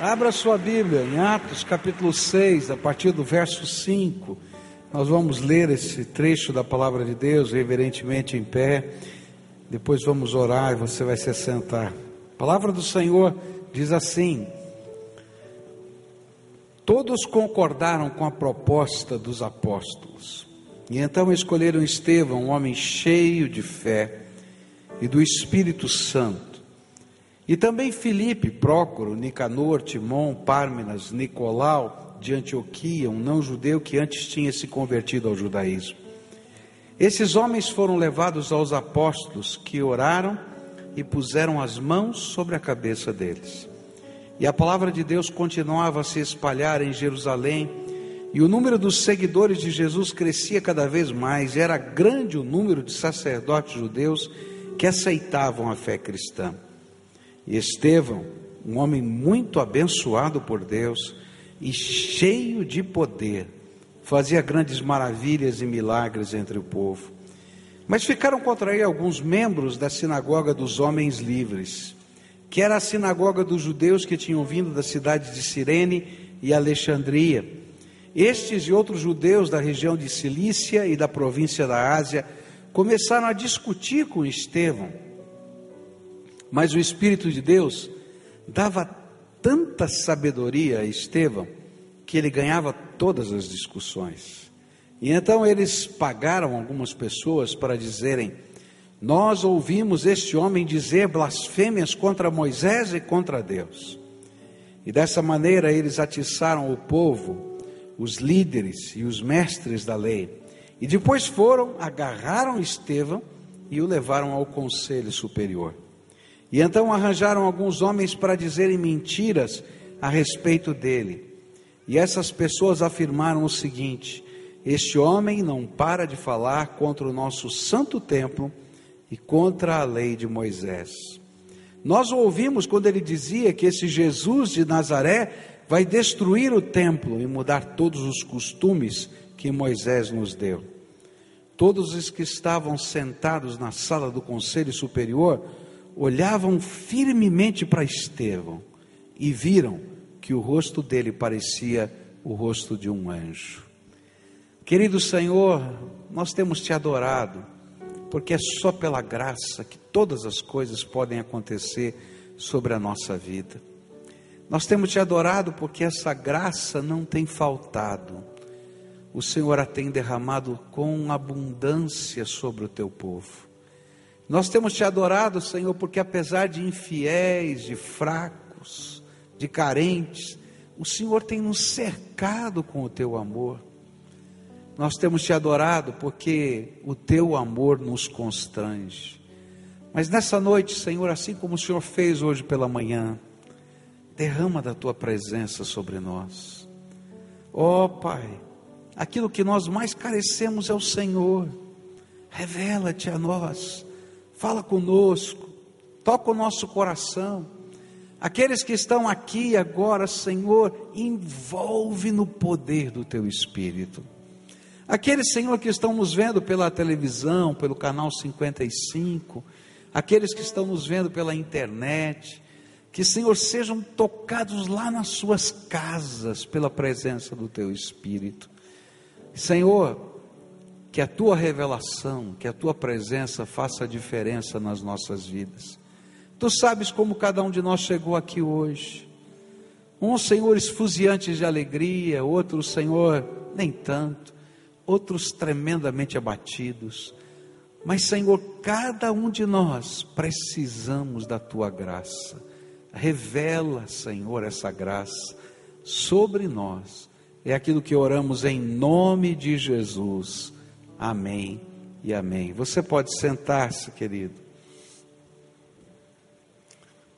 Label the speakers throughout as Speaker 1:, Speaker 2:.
Speaker 1: Abra sua Bíblia em Atos capítulo 6, a partir do verso 5. Nós vamos ler esse trecho da palavra de Deus, reverentemente em pé. Depois vamos orar e você vai se assentar. A palavra do Senhor diz assim: Todos concordaram com a proposta dos apóstolos. E então escolheram Estevão, um homem cheio de fé e do Espírito Santo e também Filipe, Prócoro, Nicanor, Timon, Pármenas, Nicolau de Antioquia, um não-judeu que antes tinha se convertido ao judaísmo. Esses homens foram levados aos apóstolos que oraram e puseram as mãos sobre a cabeça deles. E a palavra de Deus continuava a se espalhar em Jerusalém, e o número dos seguidores de Jesus crescia cada vez mais, e era grande o número de sacerdotes judeus que aceitavam a fé cristã. Estevão, um homem muito abençoado por Deus e cheio de poder, fazia grandes maravilhas e milagres entre o povo. Mas ficaram contra ele alguns membros da sinagoga dos homens livres, que era a sinagoga dos judeus que tinham vindo da cidade de Cirene e Alexandria. Estes e outros judeus da região de Cilícia e da província da Ásia começaram a discutir com Estevão mas o Espírito de Deus dava tanta sabedoria a Estevão que ele ganhava todas as discussões. E então eles pagaram algumas pessoas para dizerem: Nós ouvimos este homem dizer blasfêmias contra Moisés e contra Deus. E dessa maneira eles atiçaram o povo, os líderes e os mestres da lei. E depois foram, agarraram Estevão e o levaram ao conselho superior. E então arranjaram alguns homens para dizerem mentiras a respeito dele. E essas pessoas afirmaram o seguinte: Este homem não para de falar contra o nosso santo templo e contra a lei de Moisés. Nós o ouvimos quando ele dizia que esse Jesus de Nazaré vai destruir o templo e mudar todos os costumes que Moisés nos deu. Todos os que estavam sentados na sala do conselho superior olhavam firmemente para Estevão e viram que o rosto dele parecia o rosto de um anjo. Querido Senhor, nós temos te adorado, porque é só pela graça que todas as coisas podem acontecer sobre a nossa vida. Nós temos te adorado porque essa graça não tem faltado. O Senhor a tem derramado com abundância sobre o teu povo. Nós temos te adorado, Senhor, porque apesar de infiéis, de fracos, de carentes, o Senhor tem nos cercado com o teu amor. Nós temos te adorado porque o teu amor nos constrange. Mas nessa noite, Senhor, assim como o Senhor fez hoje pela manhã, derrama da tua presença sobre nós. Ó oh, Pai, aquilo que nós mais carecemos é o Senhor. Revela-te a nós fala conosco, toca o nosso coração. Aqueles que estão aqui agora, Senhor, envolve no poder do teu Espírito. Aqueles, Senhor, que estão nos vendo pela televisão, pelo canal 55, aqueles que estão nos vendo pela internet, que, Senhor, sejam tocados lá nas suas casas pela presença do teu Espírito. Senhor, que a tua revelação, que a tua presença faça diferença nas nossas vidas. Tu sabes como cada um de nós chegou aqui hoje. Uns senhores fuziantes de alegria, outros, Senhor, nem tanto, outros tremendamente abatidos. Mas, Senhor, cada um de nós precisamos da tua graça. Revela, Senhor, essa graça sobre nós. É aquilo que oramos em nome de Jesus. Amém e amém. Você pode sentar-se, querido.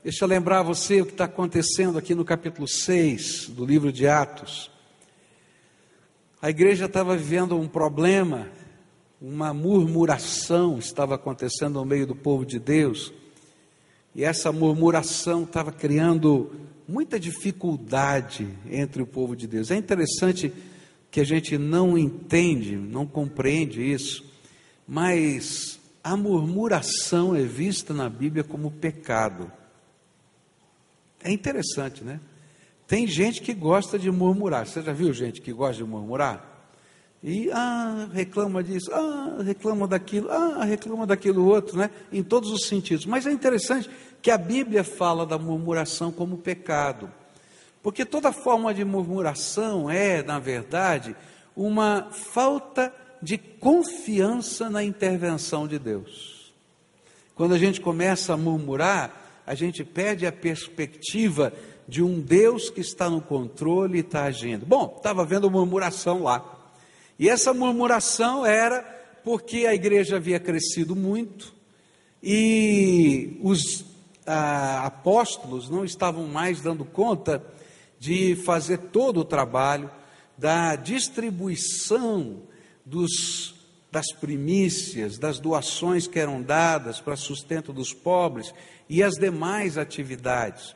Speaker 1: Deixa eu lembrar você o que está acontecendo aqui no capítulo 6 do livro de Atos. A igreja estava vivendo um problema, uma murmuração estava acontecendo no meio do povo de Deus, e essa murmuração estava criando muita dificuldade entre o povo de Deus. É interessante que a gente não entende, não compreende isso, mas a murmuração é vista na Bíblia como pecado. É interessante, né? Tem gente que gosta de murmurar. Você já viu gente que gosta de murmurar? E ah, reclama disso, ah, reclama daquilo, ah, reclama daquilo outro, né? Em todos os sentidos. Mas é interessante que a Bíblia fala da murmuração como pecado. Porque toda forma de murmuração é, na verdade, uma falta de confiança na intervenção de Deus. Quando a gente começa a murmurar, a gente perde a perspectiva de um Deus que está no controle e está agindo. Bom, estava vendo murmuração lá. E essa murmuração era porque a igreja havia crescido muito e os ah, apóstolos não estavam mais dando conta de fazer todo o trabalho da distribuição dos, das primícias, das doações que eram dadas para sustento dos pobres e as demais atividades.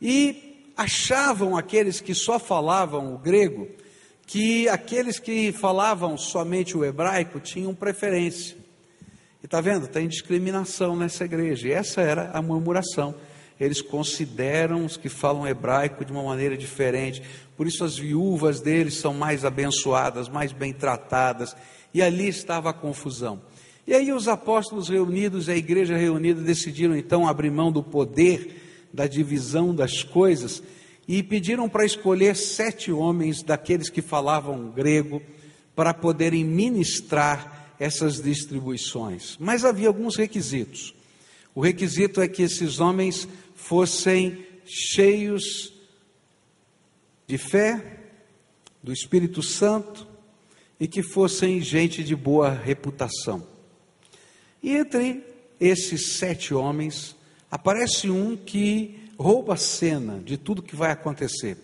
Speaker 1: E achavam aqueles que só falavam o grego que aqueles que falavam somente o hebraico tinham preferência. E está vendo? Tem discriminação nessa igreja. E essa era a murmuração. Eles consideram os que falam hebraico de uma maneira diferente. Por isso as viúvas deles são mais abençoadas, mais bem tratadas. E ali estava a confusão. E aí os apóstolos reunidos, a igreja reunida, decidiram então abrir mão do poder da divisão das coisas e pediram para escolher sete homens daqueles que falavam grego para poderem ministrar essas distribuições. Mas havia alguns requisitos. O requisito é que esses homens fossem cheios de fé, do Espírito Santo e que fossem gente de boa reputação. E entre esses sete homens, aparece um que rouba a cena de tudo que vai acontecer.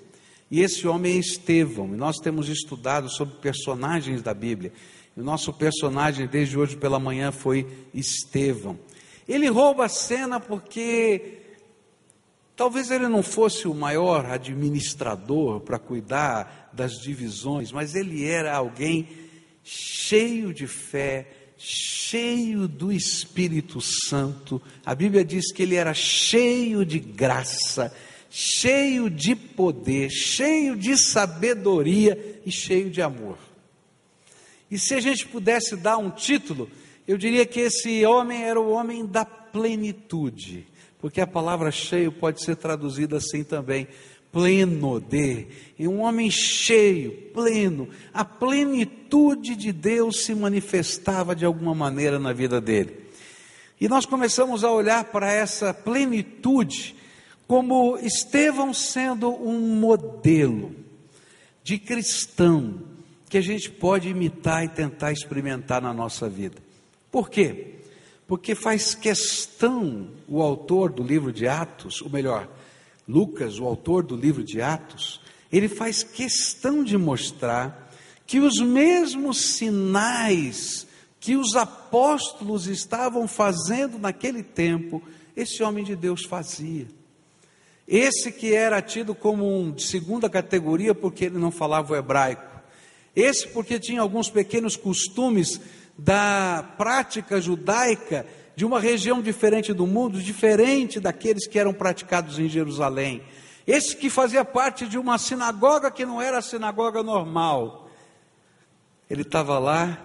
Speaker 1: E esse homem é Estevão, e nós temos estudado sobre personagens da Bíblia. O nosso personagem desde hoje pela manhã foi Estevão. Ele rouba a cena porque talvez ele não fosse o maior administrador para cuidar das divisões, mas ele era alguém cheio de fé, cheio do Espírito Santo. A Bíblia diz que ele era cheio de graça, cheio de poder, cheio de sabedoria e cheio de amor. E se a gente pudesse dar um título, eu diria que esse homem era o homem da plenitude, porque a palavra cheio pode ser traduzida assim também pleno de, e um homem cheio, pleno, a plenitude de Deus se manifestava de alguma maneira na vida dele. E nós começamos a olhar para essa plenitude como Estevão sendo um modelo de cristão que a gente pode imitar e tentar experimentar na nossa vida. Por quê? Porque faz questão o autor do livro de Atos, ou melhor, Lucas, o autor do livro de Atos, ele faz questão de mostrar que os mesmos sinais que os apóstolos estavam fazendo naquele tempo, esse homem de Deus fazia. Esse que era tido como um de segunda categoria porque ele não falava o hebraico. Esse porque tinha alguns pequenos costumes da prática judaica de uma região diferente do mundo, diferente daqueles que eram praticados em Jerusalém. Esse que fazia parte de uma sinagoga que não era a sinagoga normal. Ele estava lá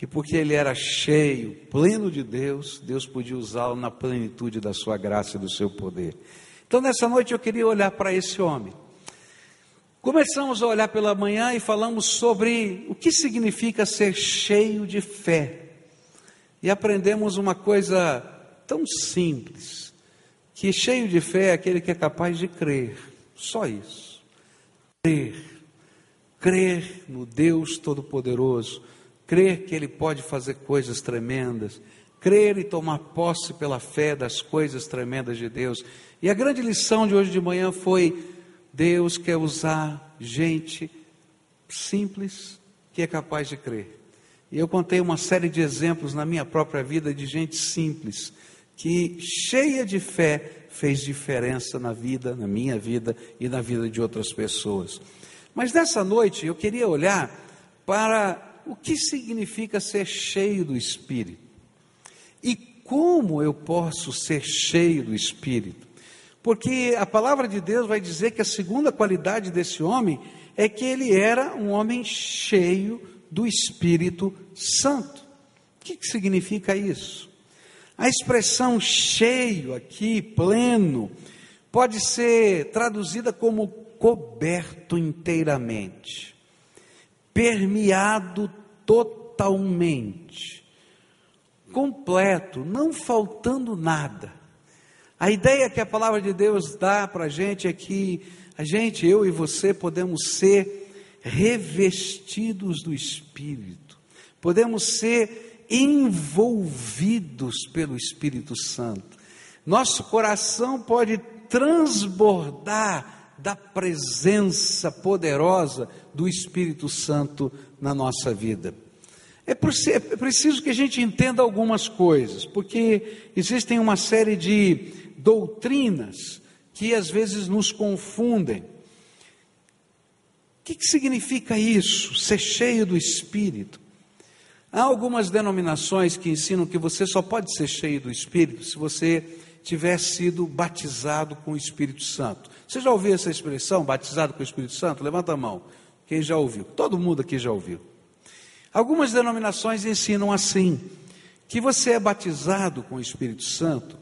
Speaker 1: e porque ele era cheio, pleno de Deus, Deus podia usá-lo na plenitude da sua graça e do seu poder. Então nessa noite eu queria olhar para esse homem. Começamos a olhar pela manhã e falamos sobre o que significa ser cheio de fé. E aprendemos uma coisa tão simples, que cheio de fé é aquele que é capaz de crer, só isso. Crer, crer no Deus Todo-Poderoso, crer que Ele pode fazer coisas tremendas, crer e tomar posse pela fé das coisas tremendas de Deus. E a grande lição de hoje de manhã foi: Deus quer usar gente simples que é capaz de crer. E eu contei uma série de exemplos na minha própria vida de gente simples, que cheia de fé fez diferença na vida, na minha vida e na vida de outras pessoas. Mas nessa noite eu queria olhar para o que significa ser cheio do Espírito. E como eu posso ser cheio do Espírito? Porque a palavra de Deus vai dizer que a segunda qualidade desse homem é que ele era um homem cheio do Espírito Santo. O que, que significa isso? A expressão cheio aqui, pleno, pode ser traduzida como coberto inteiramente, permeado totalmente, completo, não faltando nada. A ideia que a palavra de Deus dá para a gente é que a gente, eu e você, podemos ser revestidos do Espírito, podemos ser envolvidos pelo Espírito Santo. Nosso coração pode transbordar da presença poderosa do Espírito Santo na nossa vida. É, é preciso que a gente entenda algumas coisas, porque existem uma série de doutrinas que às vezes nos confundem. O que, que significa isso? Ser cheio do Espírito. Há algumas denominações que ensinam que você só pode ser cheio do Espírito se você tiver sido batizado com o Espírito Santo. Você já ouviu essa expressão, batizado com o Espírito Santo? Levanta a mão. Quem já ouviu? Todo mundo aqui já ouviu. Algumas denominações ensinam assim: que você é batizado com o Espírito Santo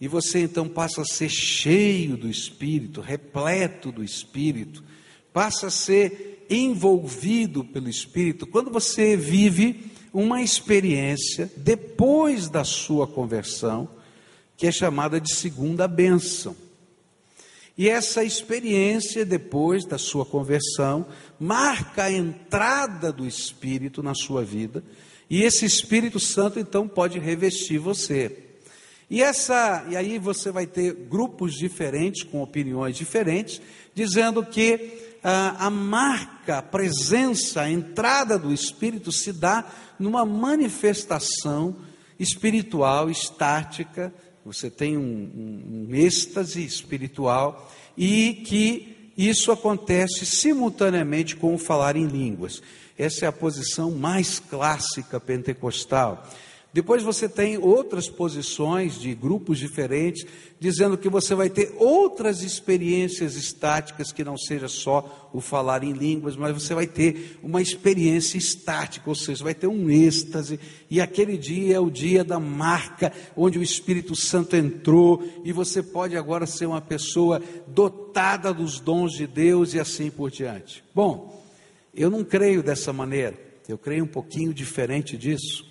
Speaker 1: e você então passa a ser cheio do Espírito, repleto do Espírito, passa a ser envolvido pelo Espírito, quando você vive uma experiência depois da sua conversão, que é chamada de segunda bênção. E essa experiência, depois da sua conversão, marca a entrada do Espírito na sua vida, e esse Espírito Santo então pode revestir você. E essa, e aí você vai ter grupos diferentes com opiniões diferentes, dizendo que ah, a marca, a presença, a entrada do Espírito se dá numa manifestação espiritual estática você tem um, um, um êxtase espiritual e que isso acontece simultaneamente com o falar em línguas. Essa é a posição mais clássica pentecostal. Depois você tem outras posições de grupos diferentes, dizendo que você vai ter outras experiências estáticas, que não seja só o falar em línguas, mas você vai ter uma experiência estática, ou seja, vai ter um êxtase, e aquele dia é o dia da marca, onde o Espírito Santo entrou, e você pode agora ser uma pessoa dotada dos dons de Deus e assim por diante. Bom, eu não creio dessa maneira, eu creio um pouquinho diferente disso.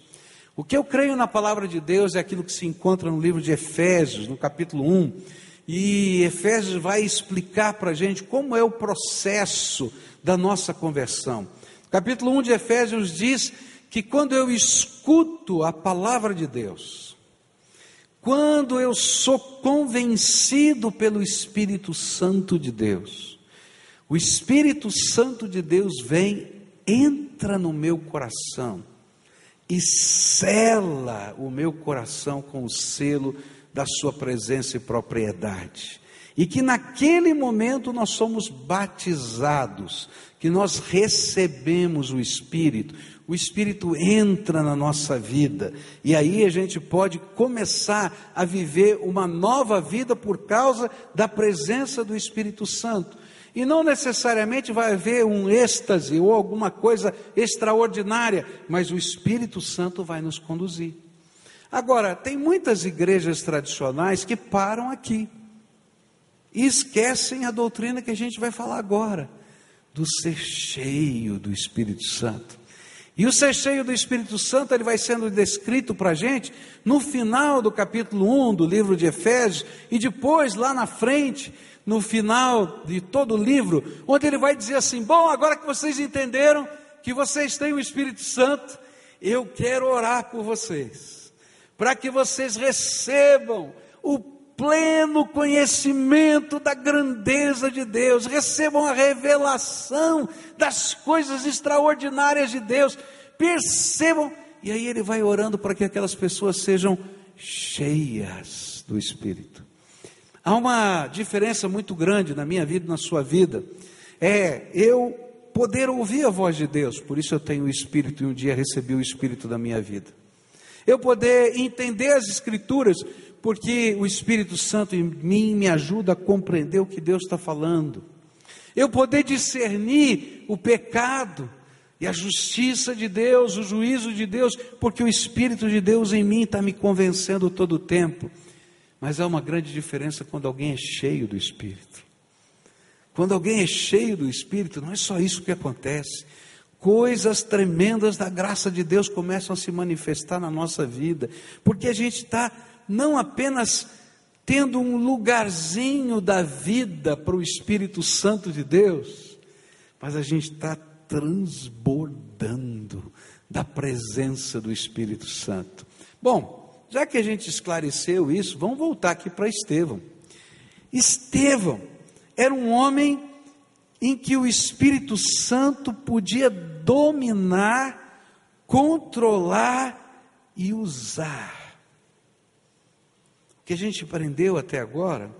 Speaker 1: O que eu creio na palavra de Deus é aquilo que se encontra no livro de Efésios, no capítulo 1. E Efésios vai explicar para a gente como é o processo da nossa conversão. Capítulo 1 de Efésios diz que quando eu escuto a palavra de Deus, quando eu sou convencido pelo Espírito Santo de Deus, o Espírito Santo de Deus vem, entra no meu coração e sela o meu coração com o selo da Sua presença e propriedade. E que naquele momento nós somos batizados, que nós recebemos o Espírito, o Espírito entra na nossa vida, e aí a gente pode começar a viver uma nova vida por causa da presença do Espírito Santo. E não necessariamente vai haver um êxtase ou alguma coisa extraordinária, mas o Espírito Santo vai nos conduzir. Agora, tem muitas igrejas tradicionais que param aqui e esquecem a doutrina que a gente vai falar agora, do ser cheio do Espírito Santo. E o ser cheio do Espírito Santo, ele vai sendo descrito para a gente no final do capítulo 1 do livro de Efésios, e depois, lá na frente, no final de todo o livro, onde ele vai dizer assim: Bom, agora que vocês entenderam que vocês têm o Espírito Santo, eu quero orar por vocês, para que vocês recebam o pleno conhecimento da grandeza de Deus, recebam a revelação das coisas extraordinárias de Deus, percebam, e aí ele vai orando para que aquelas pessoas sejam cheias do Espírito. Há uma diferença muito grande na minha vida e na sua vida. É eu poder ouvir a voz de Deus, por isso eu tenho o Espírito e um dia recebi o Espírito da minha vida. Eu poder entender as Escrituras, porque o Espírito Santo em mim me ajuda a compreender o que Deus está falando. Eu poder discernir o pecado e a justiça de Deus, o juízo de Deus, porque o Espírito de Deus em mim está me convencendo todo o tempo. Mas há uma grande diferença quando alguém é cheio do Espírito. Quando alguém é cheio do Espírito, não é só isso que acontece. Coisas tremendas da graça de Deus começam a se manifestar na nossa vida, porque a gente está não apenas tendo um lugarzinho da vida para o Espírito Santo de Deus, mas a gente está transbordando da presença do Espírito Santo. Bom, já que a gente esclareceu isso, vamos voltar aqui para Estevão. Estevão era um homem em que o Espírito Santo podia dominar, controlar e usar. O que a gente aprendeu até agora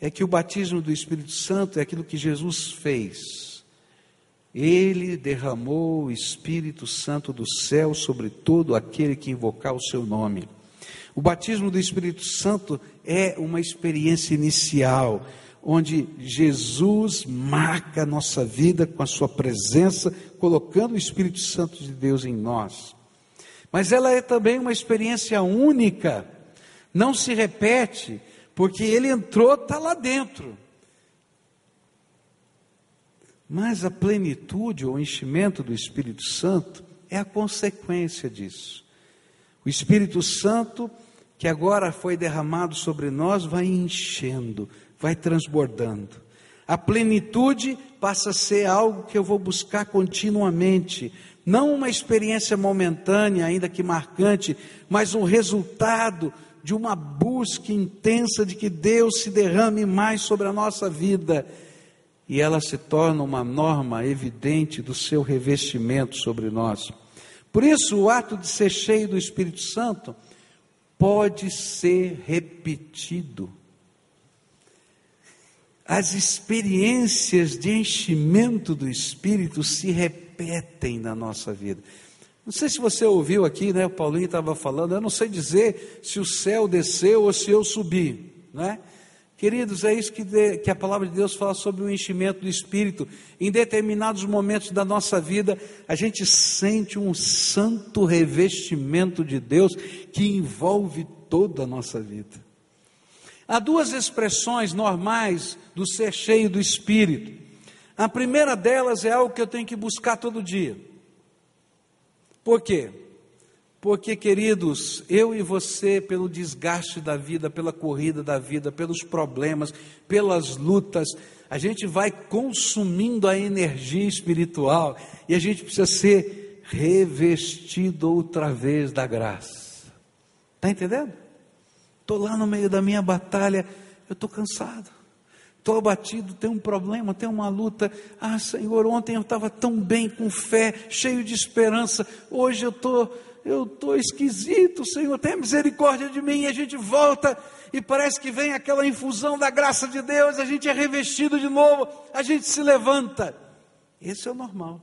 Speaker 1: é que o batismo do Espírito Santo é aquilo que Jesus fez. Ele derramou o Espírito Santo do céu sobre todo aquele que invocar o seu nome. O batismo do Espírito Santo é uma experiência inicial onde Jesus marca a nossa vida com a sua presença, colocando o Espírito Santo de Deus em nós. Mas ela é também uma experiência única, não se repete, porque ele entrou, está lá dentro. Mas a plenitude ou enchimento do Espírito Santo é a consequência disso. O Espírito Santo, que agora foi derramado sobre nós, vai enchendo, vai transbordando. A plenitude passa a ser algo que eu vou buscar continuamente, não uma experiência momentânea, ainda que marcante, mas um resultado de uma busca intensa de que Deus se derrame mais sobre a nossa vida e ela se torna uma norma evidente do seu revestimento sobre nós. Por isso, o ato de ser cheio do Espírito Santo pode ser repetido as experiências de enchimento do Espírito se repetem na nossa vida. Não sei se você ouviu aqui, né? O Paulinho estava falando, eu não sei dizer se o céu desceu ou se eu subi, né? Queridos, é isso que, de, que a palavra de Deus fala sobre o enchimento do Espírito. Em determinados momentos da nossa vida, a gente sente um santo revestimento de Deus que envolve toda a nossa vida. Há duas expressões normais do ser cheio do Espírito. A primeira delas é algo que eu tenho que buscar todo dia. Por quê? Porque, queridos, eu e você, pelo desgaste da vida, pela corrida da vida, pelos problemas, pelas lutas, a gente vai consumindo a energia espiritual e a gente precisa ser revestido outra vez da graça. Está entendendo? Estou lá no meio da minha batalha, eu estou cansado, estou abatido, tem um problema, tem uma luta. Ah, Senhor, ontem eu estava tão bem, com fé, cheio de esperança, hoje eu estou. Eu estou esquisito, Senhor, tenha misericórdia de mim. E a gente volta e parece que vem aquela infusão da graça de Deus, a gente é revestido de novo, a gente se levanta. Esse é o normal.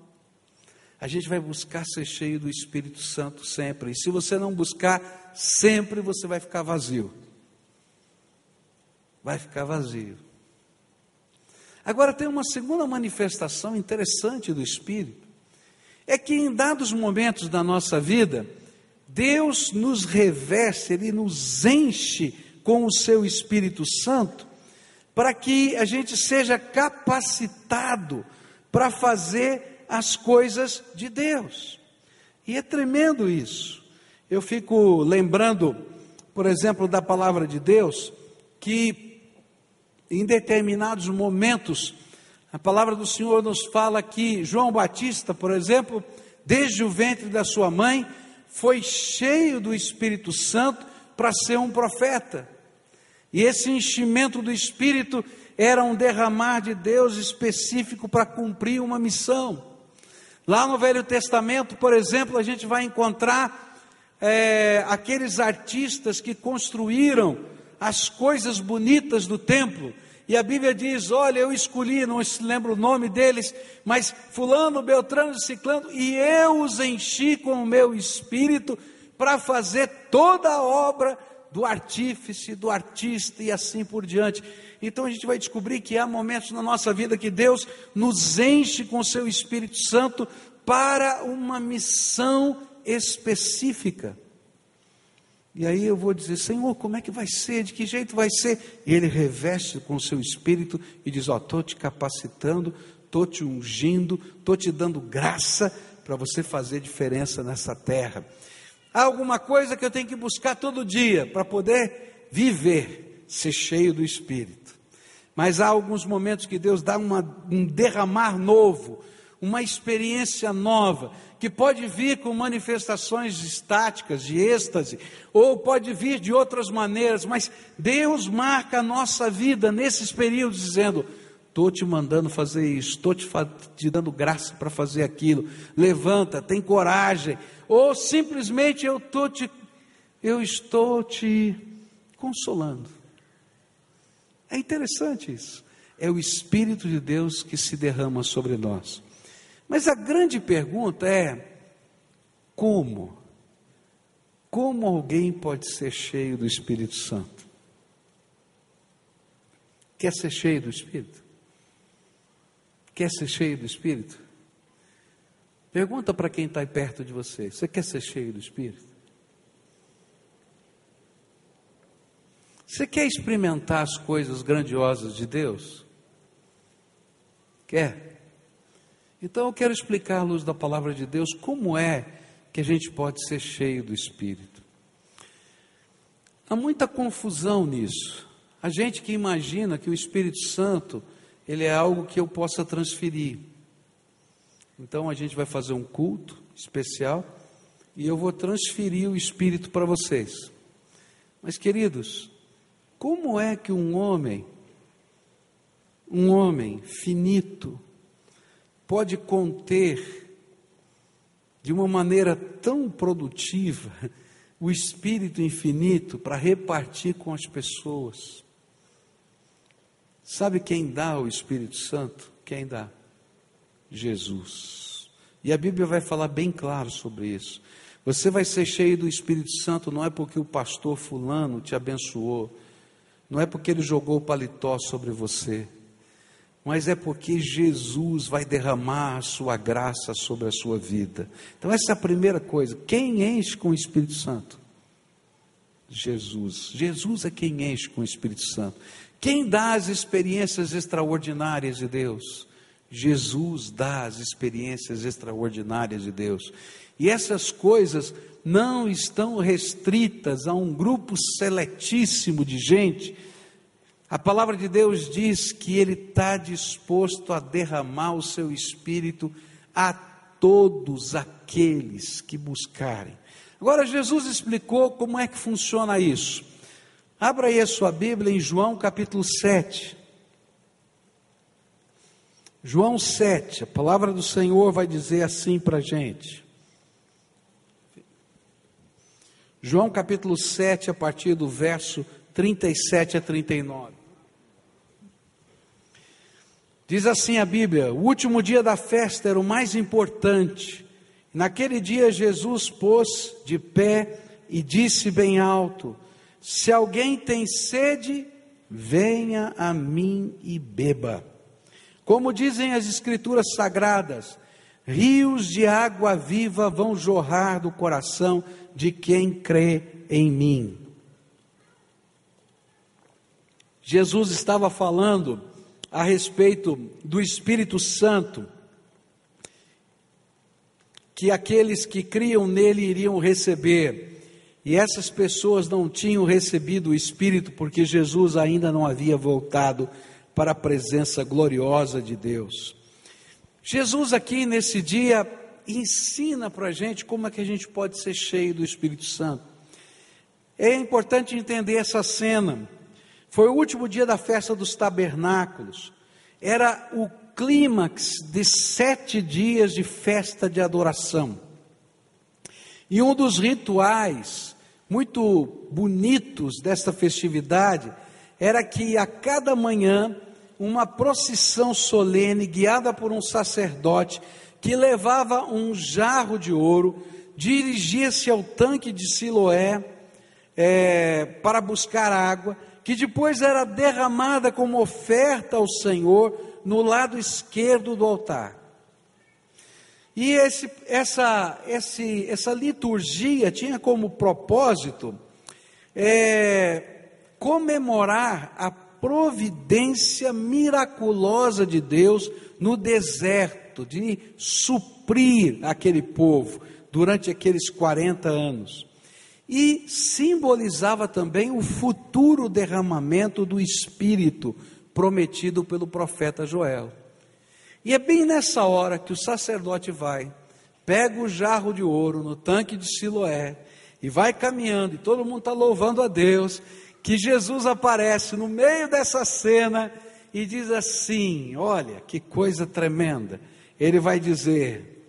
Speaker 1: A gente vai buscar ser cheio do Espírito Santo sempre. E se você não buscar, sempre você vai ficar vazio. Vai ficar vazio. Agora tem uma segunda manifestação interessante do Espírito. É que em dados momentos da nossa vida, Deus nos reveste, Ele nos enche com o seu Espírito Santo, para que a gente seja capacitado para fazer as coisas de Deus. E é tremendo isso. Eu fico lembrando, por exemplo, da palavra de Deus, que em determinados momentos, a palavra do Senhor nos fala que João Batista, por exemplo, desde o ventre da sua mãe, foi cheio do Espírito Santo para ser um profeta. E esse enchimento do Espírito era um derramar de Deus específico para cumprir uma missão. Lá no Velho Testamento, por exemplo, a gente vai encontrar é, aqueles artistas que construíram as coisas bonitas do templo. E a Bíblia diz: Olha, eu escolhi, não se lembra o nome deles, mas Fulano, Beltrano e Ciclano, e eu os enchi com o meu espírito para fazer toda a obra do artífice, do artista e assim por diante. Então a gente vai descobrir que há momentos na nossa vida que Deus nos enche com o seu Espírito Santo para uma missão específica. E aí eu vou dizer, Senhor, como é que vai ser? De que jeito vai ser? E ele reveste com o seu espírito e diz: Ó, oh, estou te capacitando, estou te ungindo, estou te dando graça para você fazer diferença nessa terra. Há alguma coisa que eu tenho que buscar todo dia para poder viver, ser cheio do Espírito. Mas há alguns momentos que Deus dá uma, um derramar novo, uma experiência nova, que pode vir com manifestações estáticas, de êxtase, ou pode vir de outras maneiras, mas Deus marca a nossa vida nesses períodos, dizendo: estou te mandando fazer isso, estou te, te dando graça para fazer aquilo, levanta, tem coragem, ou simplesmente eu, te, eu estou te consolando. É interessante isso. É o Espírito de Deus que se derrama sobre nós. Mas a grande pergunta é: como? Como alguém pode ser cheio do Espírito Santo? Quer ser cheio do Espírito? Quer ser cheio do Espírito? Pergunta para quem está perto de você: você quer ser cheio do Espírito? Você quer experimentar as coisas grandiosas de Deus? Quer? Então eu quero explicar à luz da palavra de Deus como é que a gente pode ser cheio do Espírito. Há muita confusão nisso. A gente que imagina que o Espírito Santo ele é algo que eu possa transferir. Então a gente vai fazer um culto especial e eu vou transferir o Espírito para vocês. Mas queridos, como é que um homem, um homem finito, pode conter de uma maneira tão produtiva o Espírito infinito para repartir com as pessoas. Sabe quem dá o Espírito Santo? Quem dá? Jesus. E a Bíblia vai falar bem claro sobre isso. Você vai ser cheio do Espírito Santo não é porque o pastor fulano te abençoou, não é porque ele jogou o paletó sobre você, mas é porque Jesus vai derramar a sua graça sobre a sua vida. Então, essa é a primeira coisa. Quem enche com o Espírito Santo? Jesus. Jesus é quem enche com o Espírito Santo. Quem dá as experiências extraordinárias de Deus? Jesus dá as experiências extraordinárias de Deus. E essas coisas não estão restritas a um grupo seletíssimo de gente a palavra de Deus diz que Ele está disposto a derramar o seu espírito a todos aqueles que buscarem. Agora, Jesus explicou como é que funciona isso. Abra aí a sua Bíblia em João capítulo 7. João 7, a palavra do Senhor vai dizer assim para a gente. João capítulo 7, a partir do verso 37 a 39. Diz assim a Bíblia: o último dia da festa era o mais importante. Naquele dia Jesus pôs de pé e disse bem alto: Se alguém tem sede, venha a mim e beba. Como dizem as Escrituras sagradas, rios de água viva vão jorrar do coração de quem crê em mim. Jesus estava falando a respeito do Espírito Santo, que aqueles que criam nele iriam receber. E essas pessoas não tinham recebido o Espírito porque Jesus ainda não havia voltado para a presença gloriosa de Deus. Jesus, aqui nesse dia, ensina para a gente como é que a gente pode ser cheio do Espírito Santo. É importante entender essa cena. Foi o último dia da festa dos tabernáculos. Era o clímax de sete dias de festa de adoração. E um dos rituais muito bonitos desta festividade era que a cada manhã uma procissão solene guiada por um sacerdote que levava um jarro de ouro dirigia-se ao tanque de Siloé é, para buscar água, que depois era derramada como oferta ao Senhor no lado esquerdo do altar. E esse, essa, esse, essa liturgia tinha como propósito é, comemorar a providência miraculosa de Deus no deserto, de suprir aquele povo durante aqueles 40 anos. E simbolizava também o futuro derramamento do Espírito prometido pelo profeta Joel. E é bem nessa hora que o sacerdote vai, pega o jarro de ouro no tanque de Siloé e vai caminhando, e todo mundo está louvando a Deus, que Jesus aparece no meio dessa cena e diz assim: Olha, que coisa tremenda. Ele vai dizer: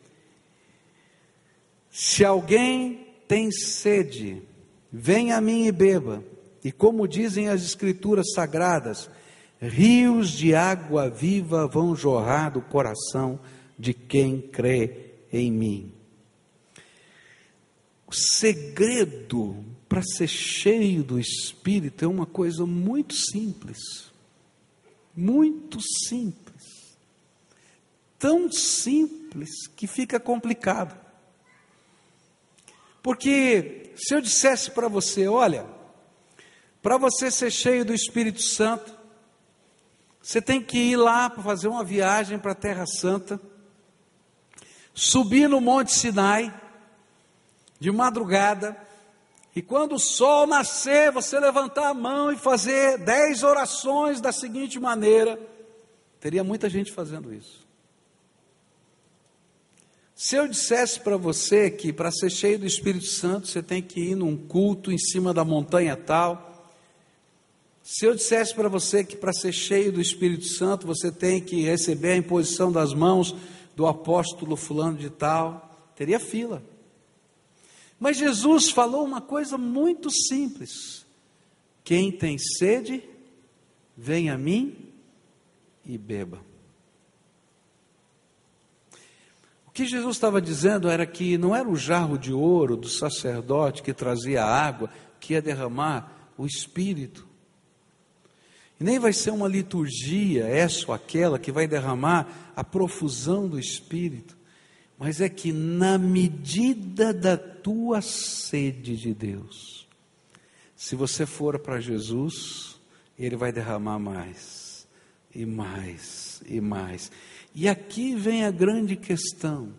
Speaker 1: Se alguém tem sede, venha a mim e beba. E como dizem as Escrituras sagradas, rios de água viva vão jorrar do coração de quem crê em mim. O segredo para ser cheio do Espírito é uma coisa muito simples. Muito simples. Tão simples que fica complicado. Porque se eu dissesse para você, olha, para você ser cheio do Espírito Santo, você tem que ir lá para fazer uma viagem para a Terra Santa, subir no Monte Sinai, de madrugada, e quando o sol nascer, você levantar a mão e fazer dez orações da seguinte maneira. Teria muita gente fazendo isso. Se eu dissesse para você que para ser cheio do Espírito Santo você tem que ir num culto em cima da montanha tal, se eu dissesse para você que para ser cheio do Espírito Santo você tem que receber a imposição das mãos do apóstolo fulano de tal, teria fila. Mas Jesus falou uma coisa muito simples: quem tem sede, vem a mim e beba. O que Jesus estava dizendo era que não era o jarro de ouro do sacerdote que trazia a água, que ia derramar o Espírito. E nem vai ser uma liturgia, essa ou aquela, que vai derramar a profusão do Espírito mas é que na medida da tua sede de Deus, se você for para Jesus, Ele vai derramar mais, e mais, e mais. E aqui vem a grande questão: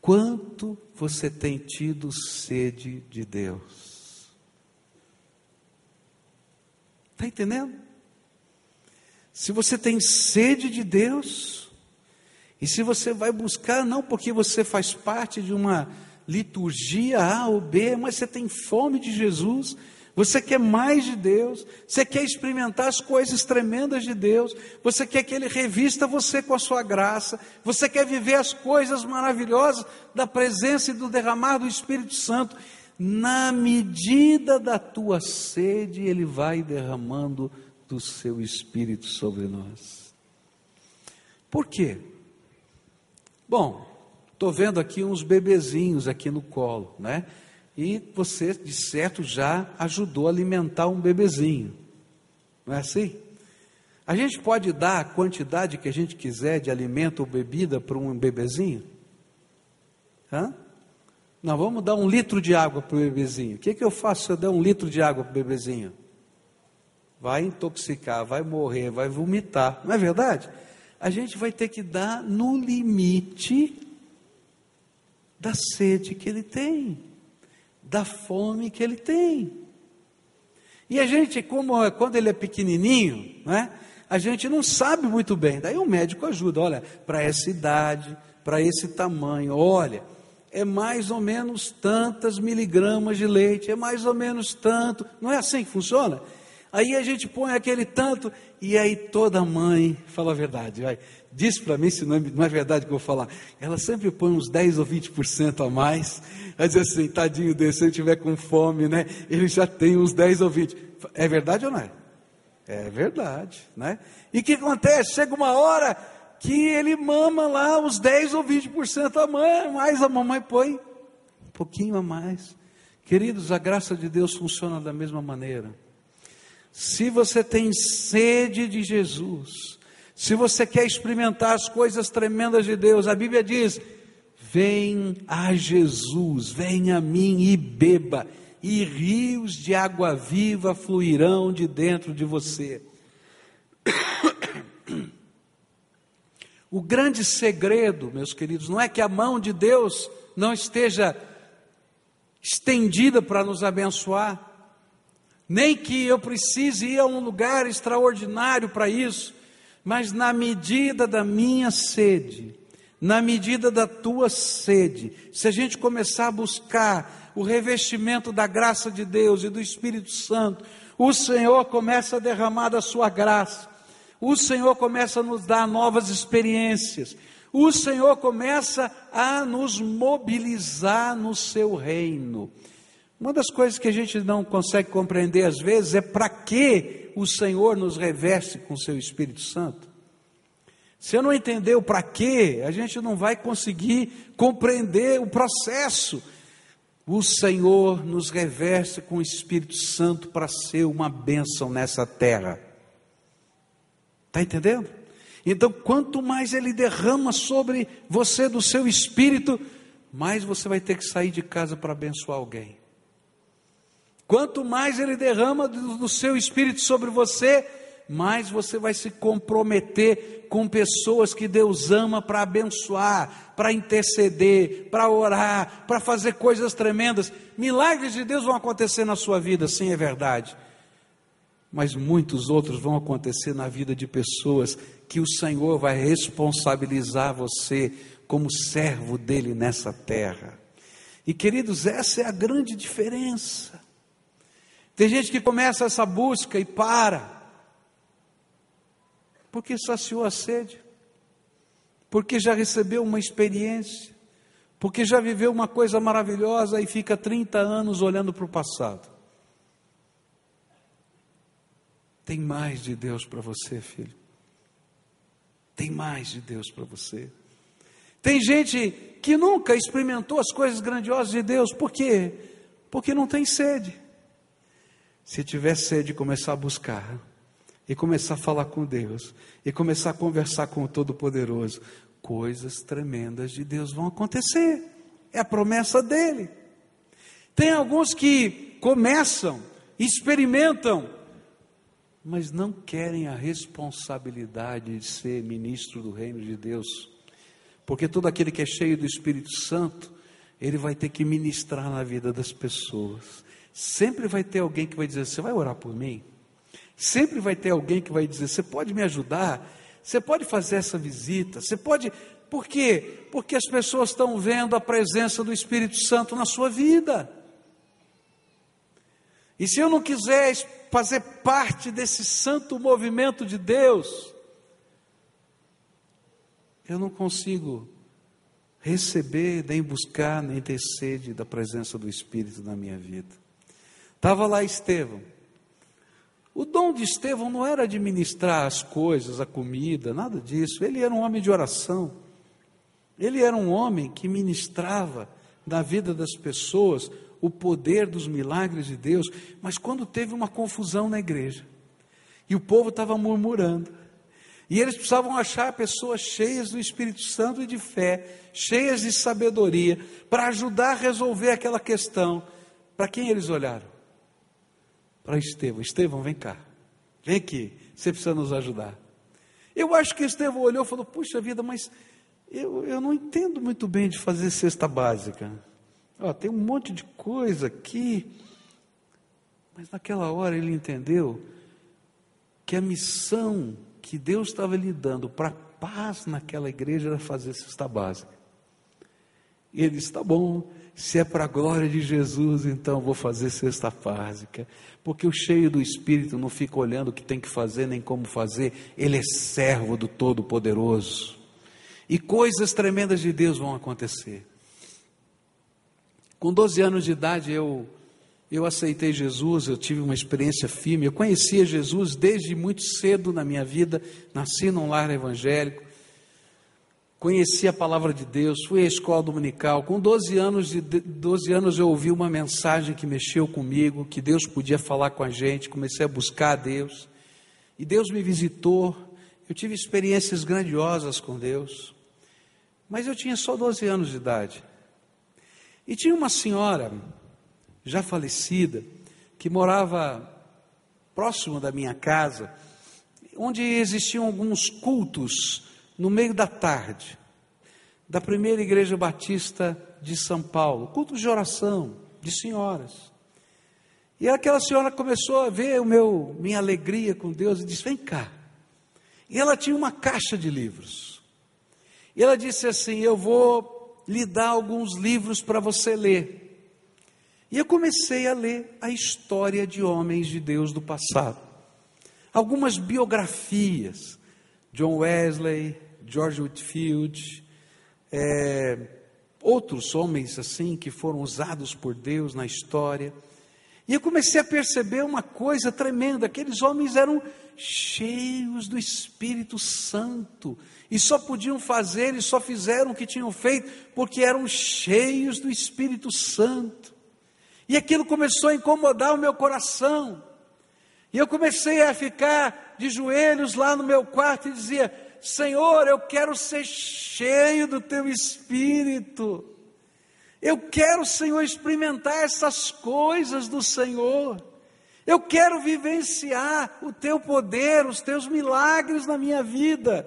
Speaker 1: quanto você tem tido sede de Deus? Está entendendo? Se você tem sede de Deus, e se você vai buscar, não porque você faz parte de uma liturgia A ou B, mas você tem fome de Jesus, você quer mais de Deus, você quer experimentar as coisas tremendas de Deus, você quer que Ele revista você com a sua graça, você quer viver as coisas maravilhosas da presença e do derramar do Espírito Santo. Na medida da tua sede, Ele vai derramando do seu Espírito sobre nós. Por quê? Bom, estou vendo aqui uns bebezinhos aqui no colo, né? E você, de certo, já ajudou a alimentar um bebezinho. Não é assim? A gente pode dar a quantidade que a gente quiser de alimento ou bebida para um bebezinho? Hã? Não, vamos dar um litro de água para o bebezinho. O que, que eu faço se eu der um litro de água para o bebezinho? Vai intoxicar, vai morrer, vai vomitar. Não é verdade? a gente vai ter que dar no limite da sede que ele tem, da fome que ele tem. E a gente, como quando ele é pequenininho, né, a gente não sabe muito bem. Daí o médico ajuda, olha, para essa idade, para esse tamanho, olha, é mais ou menos tantas miligramas de leite, é mais ou menos tanto. Não é assim que funciona? Aí a gente põe aquele tanto, e aí toda mãe, fala a verdade, vai, diz para mim se não é, não é, verdade que eu vou falar. Ela sempre põe uns 10 ou 20% a mais, vai dizer assim, tadinho desse, se ele tiver com fome, né? Ele já tem uns 10 ou 20. É verdade ou não é? É verdade, né? E o que acontece? Chega uma hora que ele mama lá os 10 ou 20% a mais, a mamãe põe um pouquinho a mais Queridos, a graça de Deus funciona da mesma maneira. Se você tem sede de Jesus, se você quer experimentar as coisas tremendas de Deus, a Bíblia diz: Vem a Jesus, vem a mim e beba, e rios de água viva fluirão de dentro de você. O grande segredo, meus queridos, não é que a mão de Deus não esteja estendida para nos abençoar, nem que eu precise ir a um lugar extraordinário para isso, mas na medida da minha sede, na medida da tua sede, se a gente começar a buscar o revestimento da graça de Deus e do Espírito Santo, o Senhor começa a derramar da sua graça, o Senhor começa a nos dar novas experiências, o Senhor começa a nos mobilizar no seu reino. Uma das coisas que a gente não consegue compreender às vezes é para que o Senhor nos reveste com seu Espírito Santo. Se eu não entender o para quê, a gente não vai conseguir compreender o processo. O Senhor nos reveste com o Espírito Santo para ser uma bênção nessa terra. Está entendendo? Então, quanto mais Ele derrama sobre você do seu espírito, mais você vai ter que sair de casa para abençoar alguém. Quanto mais Ele derrama do seu espírito sobre você, mais você vai se comprometer com pessoas que Deus ama para abençoar, para interceder, para orar, para fazer coisas tremendas. Milagres de Deus vão acontecer na sua vida, sim, é verdade. Mas muitos outros vão acontecer na vida de pessoas que o Senhor vai responsabilizar você como servo dele nessa terra. E queridos, essa é a grande diferença. Tem gente que começa essa busca e para, porque saciou a sede, porque já recebeu uma experiência, porque já viveu uma coisa maravilhosa e fica 30 anos olhando para o passado. Tem mais de Deus para você, filho. Tem mais de Deus para você. Tem gente que nunca experimentou as coisas grandiosas de Deus, por quê? Porque não tem sede. Se tiver sede, começar a buscar, e começar a falar com Deus, e começar a conversar com o Todo-Poderoso, coisas tremendas de Deus vão acontecer. É a promessa dele. Tem alguns que começam, experimentam, mas não querem a responsabilidade de ser ministro do reino de Deus. Porque todo aquele que é cheio do Espírito Santo, ele vai ter que ministrar na vida das pessoas. Sempre vai ter alguém que vai dizer: Você vai orar por mim? Sempre vai ter alguém que vai dizer: Você pode me ajudar? Você pode fazer essa visita? Você pode. Por quê? Porque as pessoas estão vendo a presença do Espírito Santo na sua vida. E se eu não quiser fazer parte desse santo movimento de Deus, eu não consigo receber, nem buscar, nem ter sede da presença do Espírito na minha vida. Estava lá Estevão. O dom de Estevão não era administrar as coisas, a comida, nada disso. Ele era um homem de oração. Ele era um homem que ministrava na vida das pessoas o poder dos milagres de Deus, mas quando teve uma confusão na igreja, e o povo estava murmurando, e eles precisavam achar pessoas cheias do Espírito Santo e de fé, cheias de sabedoria, para ajudar a resolver aquela questão. Para quem eles olharam? Para Estevão: Estevão, vem cá, vem aqui, você precisa nos ajudar. Eu acho que Estevão olhou e falou: Puxa vida, mas eu, eu não entendo muito bem de fazer cesta básica. Ó, tem um monte de coisa aqui. Mas naquela hora ele entendeu que a missão que Deus estava lhe dando para paz naquela igreja era fazer cesta básica. E ele disse: tá bom, se é para a glória de Jesus, então vou fazer cesta básica. Porque o cheio do Espírito não fica olhando o que tem que fazer nem como fazer, ele é servo do Todo-Poderoso. E coisas tremendas de Deus vão acontecer. Com 12 anos de idade eu eu aceitei Jesus, eu tive uma experiência firme, eu conhecia Jesus desde muito cedo na minha vida, nasci num lar evangélico. Conheci a palavra de Deus, fui à escola dominical. Com 12 anos, de 12 anos eu ouvi uma mensagem que mexeu comigo, que Deus podia falar com a gente. Comecei a buscar a Deus. E Deus me visitou. Eu tive experiências grandiosas com Deus. Mas eu tinha só 12 anos de idade. E tinha uma senhora, já falecida, que morava próximo da minha casa, onde existiam alguns cultos no meio da tarde, da primeira igreja batista de São Paulo, culto de oração de senhoras. E aquela senhora começou a ver o meu minha alegria com Deus e disse: "Vem cá". E ela tinha uma caixa de livros. E ela disse assim: "Eu vou lhe dar alguns livros para você ler". E eu comecei a ler a história de homens de Deus do passado. Algumas biografias, John Wesley, George Whitfield, é, outros homens assim que foram usados por Deus na história. E eu comecei a perceber uma coisa tremenda: aqueles homens eram cheios do Espírito Santo e só podiam fazer e só fizeram o que tinham feito porque eram cheios do Espírito Santo. E aquilo começou a incomodar o meu coração. E eu comecei a ficar de joelhos lá no meu quarto e dizia: Senhor, eu quero ser cheio do teu espírito. Eu quero, Senhor, experimentar essas coisas do Senhor. Eu quero vivenciar o teu poder, os teus milagres na minha vida.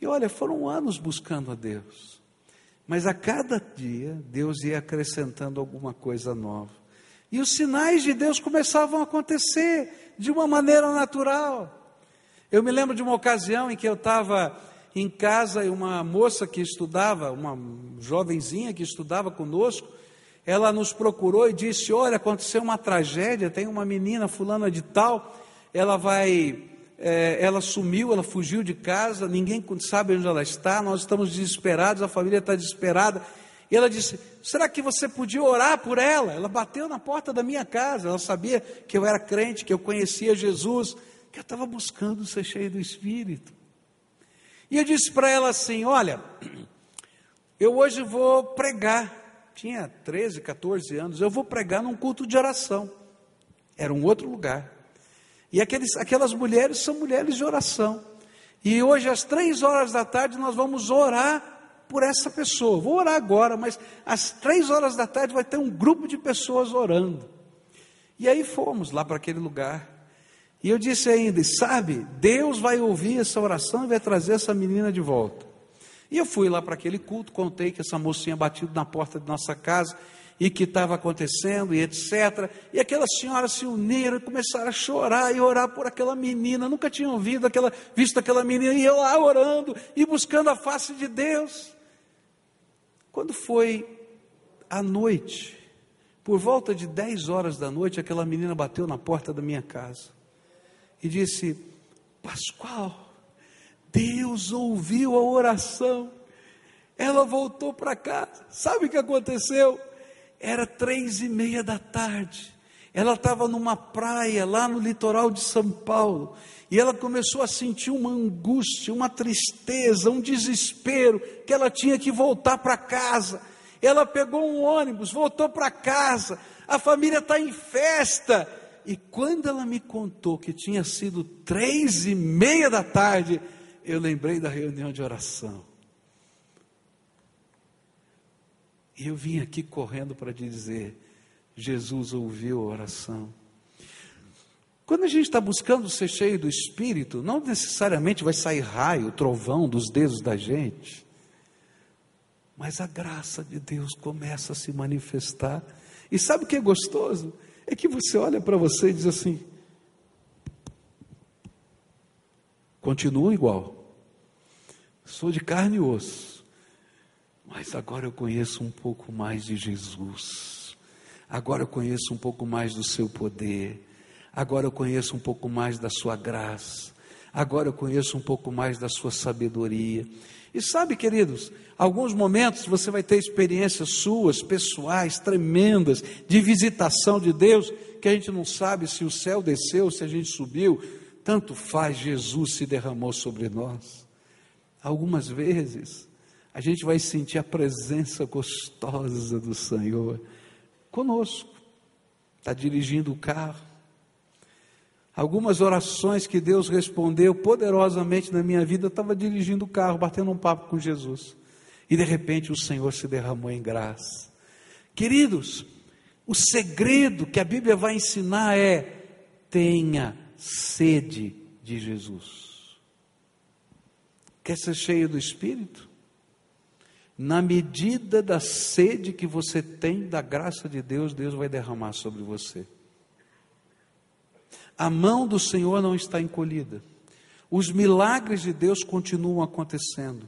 Speaker 1: E olha, foram anos buscando a Deus. Mas a cada dia, Deus ia acrescentando alguma coisa nova. E os sinais de Deus começavam a acontecer de uma maneira natural. Eu me lembro de uma ocasião em que eu estava em casa e uma moça que estudava, uma jovenzinha que estudava conosco, ela nos procurou e disse: Olha, aconteceu uma tragédia, tem uma menina fulana de tal, ela vai, é, ela sumiu, ela fugiu de casa, ninguém sabe onde ela está, nós estamos desesperados, a família está desesperada. E ela disse: Será que você podia orar por ela? Ela bateu na porta da minha casa, ela sabia que eu era crente, que eu conhecia Jesus eu estava buscando ser cheio do Espírito. E eu disse para ela assim: Olha, eu hoje vou pregar. Tinha 13, 14 anos. Eu vou pregar num culto de oração. Era um outro lugar. E aqueles, aquelas mulheres são mulheres de oração. E hoje, às três horas da tarde, nós vamos orar por essa pessoa. Vou orar agora, mas às três horas da tarde vai ter um grupo de pessoas orando. E aí fomos lá para aquele lugar. E eu disse ainda: sabe, Deus vai ouvir essa oração e vai trazer essa menina de volta. E eu fui lá para aquele culto, contei que essa mocinha batido na porta de nossa casa e que estava acontecendo e etc. E aquelas senhoras se uniram e começaram a chorar e orar por aquela menina. Nunca tinham ouvido aquela, visto aquela menina e eu lá orando e buscando a face de Deus. Quando foi à noite, por volta de 10 horas da noite, aquela menina bateu na porta da minha casa e disse: Pascoal, Deus ouviu a oração. Ela voltou para casa. Sabe o que aconteceu? Era três e meia da tarde. Ela estava numa praia lá no litoral de São Paulo. E ela começou a sentir uma angústia, uma tristeza, um desespero, que ela tinha que voltar para casa. Ela pegou um ônibus, voltou para casa. A família está em festa. E quando ela me contou que tinha sido três e meia da tarde, eu lembrei da reunião de oração. E eu vim aqui correndo para dizer: Jesus ouviu a oração. Quando a gente está buscando ser cheio do Espírito, não necessariamente vai sair raio, trovão dos dedos da gente, mas a graça de Deus começa a se manifestar. E sabe o que é gostoso? É que você olha para você e diz assim: continuo igual, sou de carne e osso, mas agora eu conheço um pouco mais de Jesus, agora eu conheço um pouco mais do seu poder, agora eu conheço um pouco mais da sua graça, agora eu conheço um pouco mais da sua sabedoria. E sabe, queridos, alguns momentos você vai ter experiências suas, pessoais, tremendas, de visitação de Deus, que a gente não sabe se o céu desceu, se a gente subiu, tanto faz, Jesus se derramou sobre nós. algumas vezes, a gente vai sentir a presença gostosa do Senhor conosco. Está dirigindo o carro. Algumas orações que Deus respondeu poderosamente na minha vida, eu estava dirigindo o carro, batendo um papo com Jesus. E de repente o Senhor se derramou em graça. Queridos, o segredo que a Bíblia vai ensinar é: tenha sede de Jesus. Quer ser cheio do Espírito? Na medida da sede que você tem da graça de Deus, Deus vai derramar sobre você. A mão do Senhor não está encolhida. Os milagres de Deus continuam acontecendo.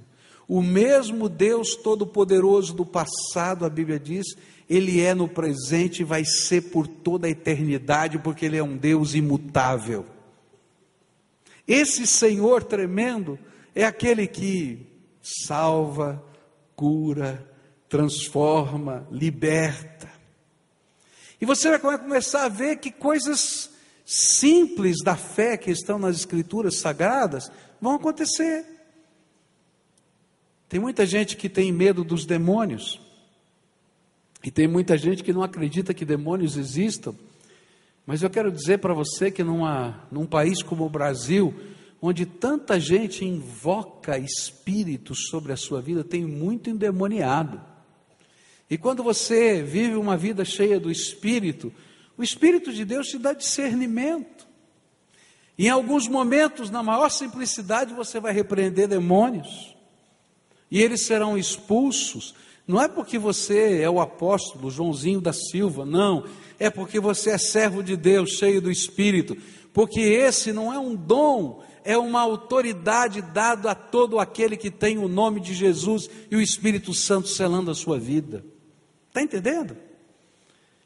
Speaker 1: O mesmo Deus Todo-Poderoso do passado, a Bíblia diz, Ele é no presente e vai ser por toda a eternidade, porque Ele é um Deus imutável. Esse Senhor tremendo é aquele que salva, cura, transforma, liberta. E você vai começar a ver que coisas simples da fé que estão nas Escrituras sagradas vão acontecer. Tem muita gente que tem medo dos demônios, e tem muita gente que não acredita que demônios existam. Mas eu quero dizer para você que numa, num país como o Brasil, onde tanta gente invoca espíritos sobre a sua vida, tem muito endemoniado. E quando você vive uma vida cheia do Espírito, o Espírito de Deus te dá discernimento. em alguns momentos, na maior simplicidade, você vai repreender demônios e eles serão expulsos. Não é porque você é o apóstolo Joãozinho da Silva, não. É porque você é servo de Deus, cheio do Espírito. Porque esse não é um dom, é uma autoridade dada a todo aquele que tem o nome de Jesus e o Espírito Santo selando a sua vida. Está entendendo?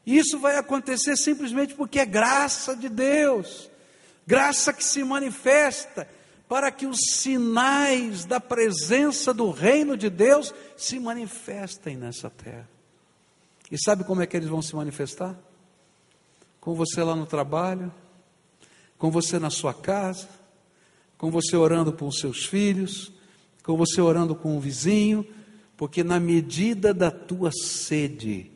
Speaker 1: Isso vai acontecer simplesmente porque é graça de Deus, graça que se manifesta para que os sinais da presença do reino de Deus se manifestem nessa terra. E sabe como é que eles vão se manifestar? Com você lá no trabalho, com você na sua casa, com você orando com os seus filhos, com você orando com o vizinho, porque na medida da tua sede,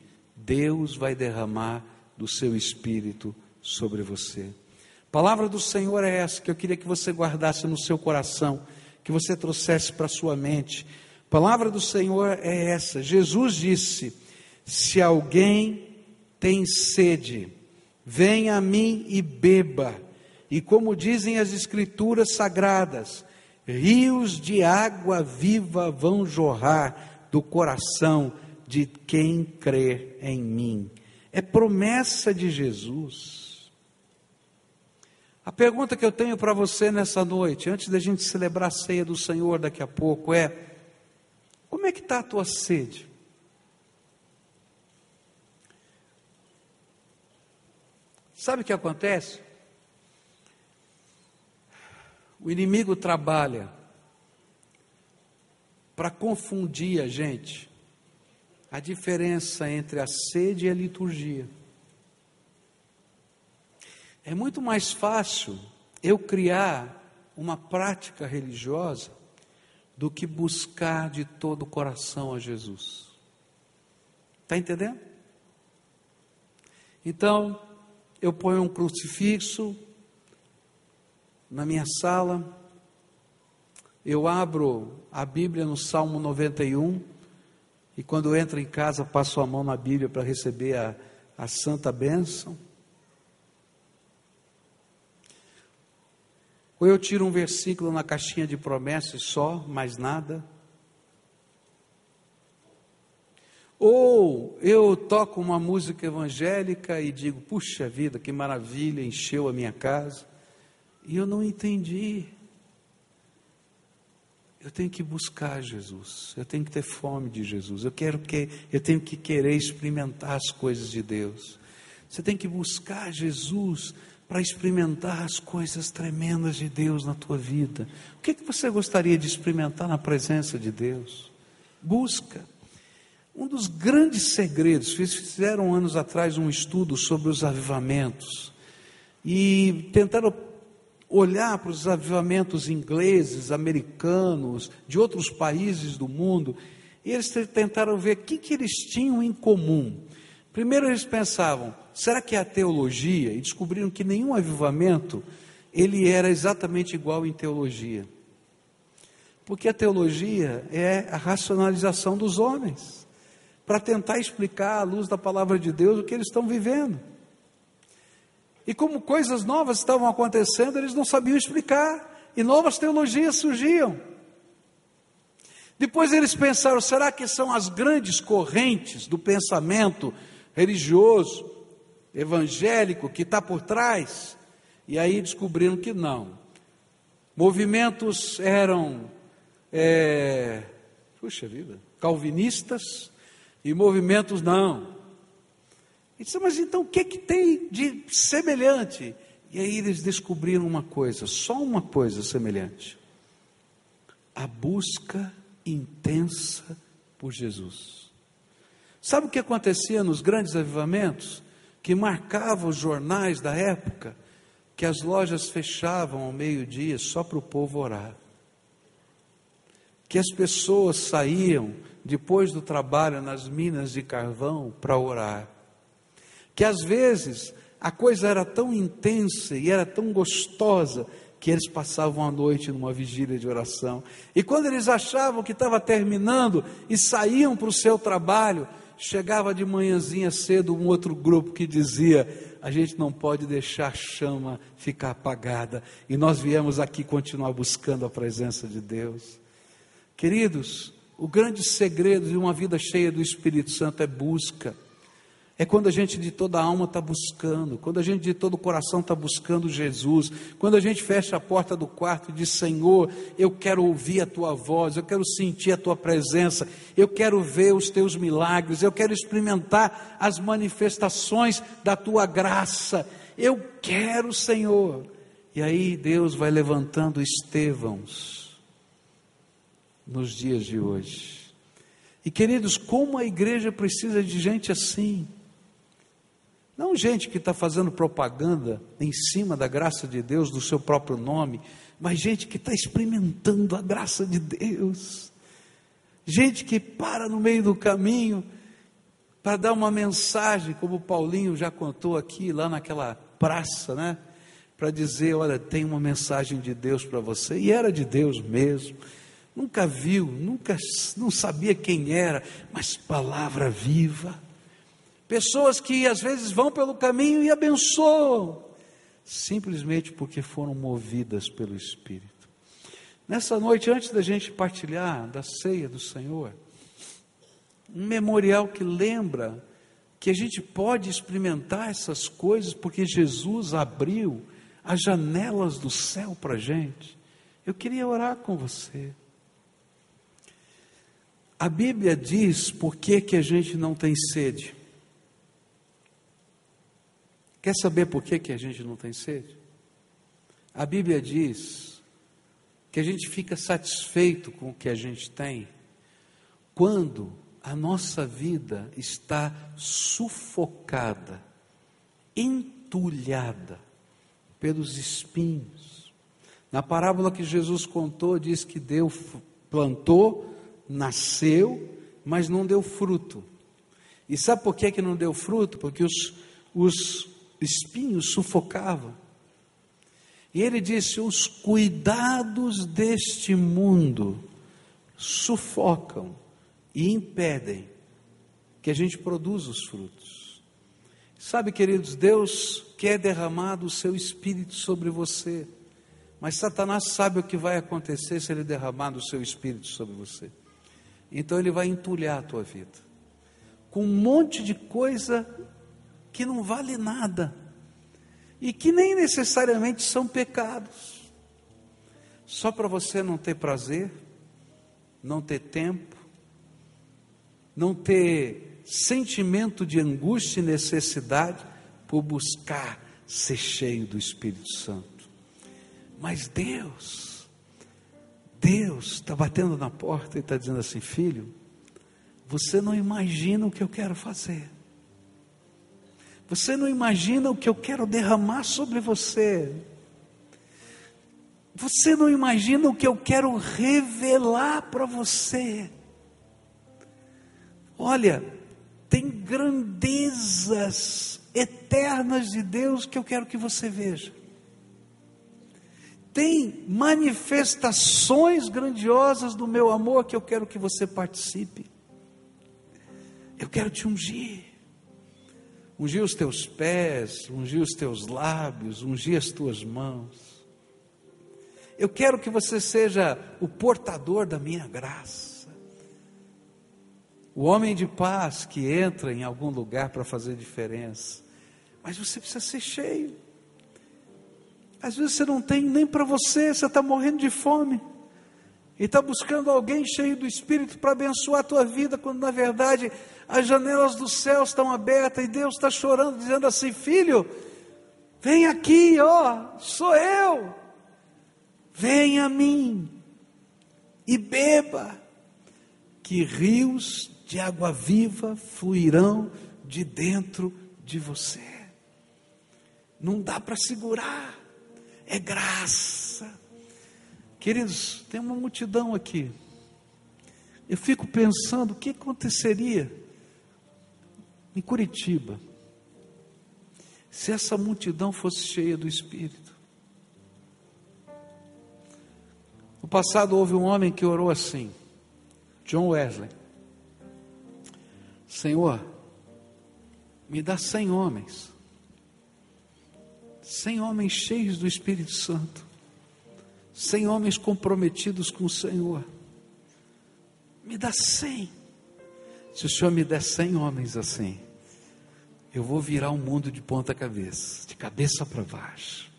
Speaker 1: Deus vai derramar do seu espírito sobre você. Palavra do Senhor é essa que eu queria que você guardasse no seu coração, que você trouxesse para a sua mente. Palavra do Senhor é essa. Jesus disse: Se alguém tem sede, venha a mim e beba. E como dizem as Escrituras sagradas, rios de água viva vão jorrar do coração de quem crê em mim. É promessa de Jesus. A pergunta que eu tenho para você nessa noite, antes da gente celebrar a ceia do Senhor daqui a pouco, é: como é que está a tua sede? Sabe o que acontece? O inimigo trabalha para confundir a gente, a diferença entre a sede e a liturgia. É muito mais fácil eu criar uma prática religiosa do que buscar de todo o coração a Jesus. Está entendendo? Então, eu ponho um crucifixo na minha sala, eu abro a Bíblia no Salmo 91, e quando eu entro em casa, passo a mão na Bíblia para receber a, a santa bênção. Ou eu tiro um versículo na caixinha de promessas só, mais nada. Ou eu toco uma música evangélica e digo, puxa vida, que maravilha, encheu a minha casa. E eu não entendi. Eu tenho que buscar Jesus, eu tenho que ter fome de Jesus, eu quero que eu tenho que querer experimentar as coisas de Deus. Você tem que buscar Jesus para experimentar as coisas tremendas de Deus na tua vida. O que, que você gostaria de experimentar na presença de Deus? Busca. Um dos grandes segredos, fizeram anos atrás um estudo sobre os avivamentos e tentaram olhar para os avivamentos ingleses, americanos, de outros países do mundo, e eles tentaram ver o que, que eles tinham em comum. Primeiro eles pensavam, será que é a teologia? E descobriram que nenhum avivamento ele era exatamente igual em teologia. Porque a teologia é a racionalização dos homens, para tentar explicar à luz da palavra de Deus o que eles estão vivendo. E como coisas novas estavam acontecendo, eles não sabiam explicar, e novas teologias surgiam. Depois eles pensaram: será que são as grandes correntes do pensamento religioso, evangélico que está por trás? E aí descobriram que não. Movimentos eram, é, puxa vida, calvinistas e movimentos não. E disse, mas então o que, que tem de semelhante? E aí eles descobriram uma coisa, só uma coisa semelhante: a busca intensa por Jesus. Sabe o que acontecia nos grandes avivamentos? Que marcava os jornais da época, que as lojas fechavam ao meio-dia só para o povo orar. Que as pessoas saíam depois do trabalho nas minas de carvão para orar que às vezes a coisa era tão intensa e era tão gostosa que eles passavam a noite numa vigília de oração. E quando eles achavam que estava terminando e saíam para o seu trabalho, chegava de manhãzinha cedo um outro grupo que dizia: a gente não pode deixar a chama ficar apagada, e nós viemos aqui continuar buscando a presença de Deus. Queridos, o grande segredo de uma vida cheia do Espírito Santo é busca. É quando a gente de toda a alma está buscando, quando a gente de todo o coração está buscando Jesus, quando a gente fecha a porta do quarto e diz: Senhor, eu quero ouvir a tua voz, eu quero sentir a tua presença, eu quero ver os teus milagres, eu quero experimentar as manifestações da tua graça, eu quero, Senhor. E aí Deus vai levantando Estevãos nos dias de hoje. E queridos, como a igreja precisa de gente assim. Não gente que está fazendo propaganda em cima da graça de Deus, do seu próprio nome, mas gente que está experimentando a graça de Deus. Gente que para no meio do caminho para dar uma mensagem, como o Paulinho já contou aqui, lá naquela praça, né? Para dizer: olha, tem uma mensagem de Deus para você. E era de Deus mesmo. Nunca viu, nunca não sabia quem era, mas palavra viva Pessoas que às vezes vão pelo caminho e abençoam, simplesmente porque foram movidas pelo Espírito. Nessa noite, antes da gente partilhar da ceia do Senhor, um memorial que lembra que a gente pode experimentar essas coisas porque Jesus abriu as janelas do céu para a gente. Eu queria orar com você. A Bíblia diz por que, que a gente não tem sede. Quer saber por que, que a gente não tem sede? A Bíblia diz que a gente fica satisfeito com o que a gente tem quando a nossa vida está sufocada, entulhada pelos espinhos. Na parábola que Jesus contou, diz que Deus plantou, nasceu, mas não deu fruto. E sabe por que, que não deu fruto? Porque os, os espinhos sufocavam. E ele disse: os cuidados deste mundo sufocam e impedem que a gente produza os frutos. Sabe, queridos, Deus quer derramar do seu espírito sobre você, mas Satanás sabe o que vai acontecer se ele derramar do seu espírito sobre você. Então ele vai entulhar a tua vida com um monte de coisa que não vale nada e que nem necessariamente são pecados. Só para você não ter prazer, não ter tempo, não ter sentimento de angústia e necessidade por buscar ser cheio do Espírito Santo. Mas Deus, Deus está batendo na porta e está dizendo assim: filho, você não imagina o que eu quero fazer. Você não imagina o que eu quero derramar sobre você. Você não imagina o que eu quero revelar para você. Olha, tem grandezas eternas de Deus que eu quero que você veja. Tem manifestações grandiosas do meu amor que eu quero que você participe. Eu quero te ungir. Ungir os teus pés, ungir os teus lábios, ungir as tuas mãos. Eu quero que você seja o portador da minha graça. O homem de paz que entra em algum lugar para fazer diferença. Mas você precisa ser cheio. Às vezes você não tem nem para você, você está morrendo de fome. E está buscando alguém cheio do Espírito para abençoar a tua vida, quando na verdade as janelas do céu estão abertas e Deus está chorando, dizendo assim: Filho, vem aqui, ó, sou eu. Vem a mim e beba, que rios de água viva fluirão de dentro de você. Não dá para segurar é graça. Queridos, tem uma multidão aqui. Eu fico pensando o que aconteceria em Curitiba se essa multidão fosse cheia do Espírito. No passado houve um homem que orou assim, John Wesley: Senhor, me dá cem homens sem homens cheios do Espírito Santo, sem homens comprometidos com o Senhor. Me dá cem. Se o Senhor me der cem homens assim, eu vou virar o um mundo de ponta cabeça, de cabeça para baixo.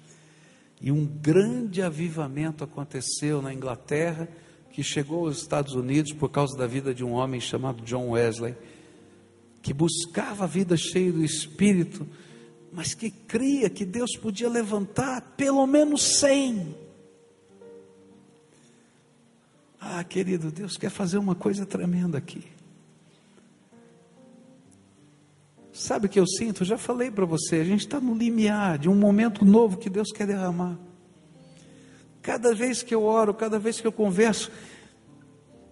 Speaker 1: E um grande avivamento aconteceu na Inglaterra, que chegou aos Estados Unidos por causa da vida de um homem chamado John Wesley, que buscava a vida cheia do Espírito mas que cria que Deus podia levantar pelo menos cem. Ah, querido, Deus quer fazer uma coisa tremenda aqui. Sabe o que eu sinto? Eu já falei para você, a gente está no limiar de um momento novo que Deus quer derramar. Cada vez que eu oro, cada vez que eu converso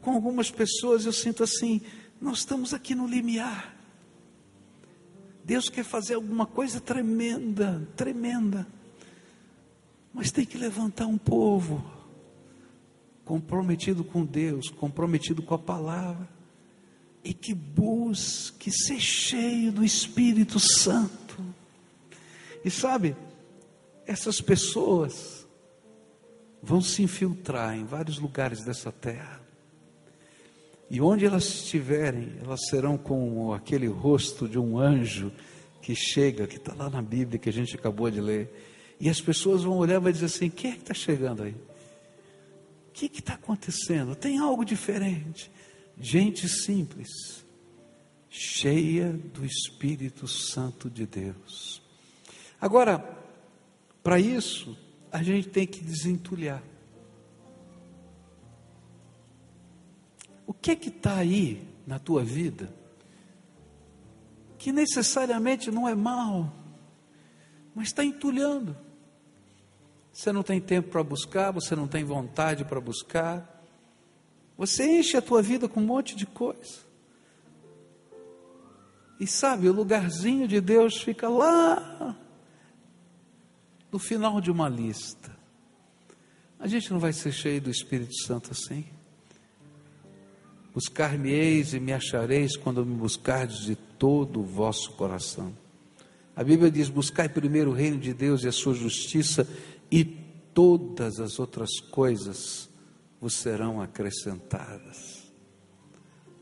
Speaker 1: com algumas pessoas, eu sinto assim: nós estamos aqui no limiar. Deus quer fazer alguma coisa tremenda, tremenda. Mas tem que levantar um povo comprometido com Deus, comprometido com a palavra, e que busque ser cheio do Espírito Santo. E sabe, essas pessoas vão se infiltrar em vários lugares dessa terra. E onde elas estiverem, elas serão com aquele rosto de um anjo que chega, que está lá na Bíblia, que a gente acabou de ler. E as pessoas vão olhar e vão dizer assim: quem é que está chegando aí? Que está acontecendo? Tem algo diferente. Gente simples, cheia do Espírito Santo de Deus. Agora, para isso, a gente tem que desentulhar. O que é que está aí na tua vida que necessariamente não é mal, mas está entulhando? Você não tem tempo para buscar, você não tem vontade para buscar, você enche a tua vida com um monte de coisa. E sabe, o lugarzinho de Deus fica lá no final de uma lista. A gente não vai ser cheio do Espírito Santo assim. Buscar-me-eis e me achareis quando me buscardes de todo o vosso coração. A Bíblia diz: buscai primeiro o reino de Deus e a sua justiça, e todas as outras coisas vos serão acrescentadas.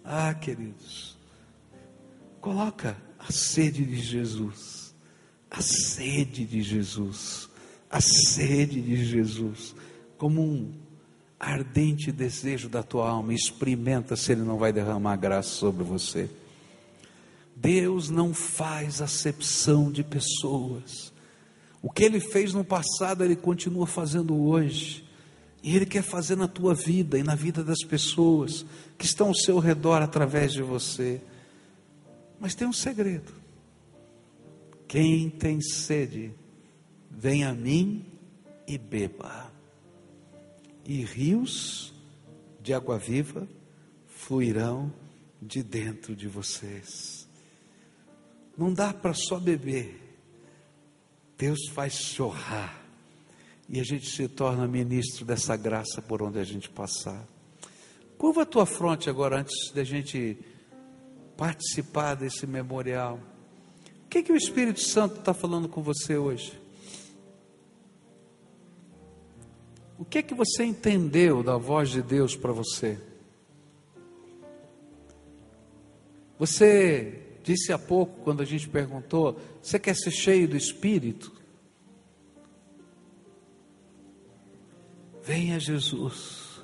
Speaker 1: Ah, queridos, coloca a sede de Jesus, a sede de Jesus, a sede de Jesus, como um ardente desejo da tua alma, experimenta se Ele não vai derramar graça sobre você. Deus não faz acepção de pessoas. O que Ele fez no passado, Ele continua fazendo hoje. E Ele quer fazer na tua vida e na vida das pessoas que estão ao seu redor através de você. Mas tem um segredo. Quem tem sede, vem a mim e beba. e rios de água viva fluirão de dentro de vocês. Não dá para só beber, Deus faz chorar e a gente se torna ministro dessa graça por onde a gente passar. Curva a tua fronte agora antes da gente participar desse memorial. O que, que o Espírito Santo está falando com você hoje? O que é que você entendeu da voz de Deus para você? Você disse há pouco, quando a gente perguntou, você quer ser cheio do Espírito? Venha Jesus,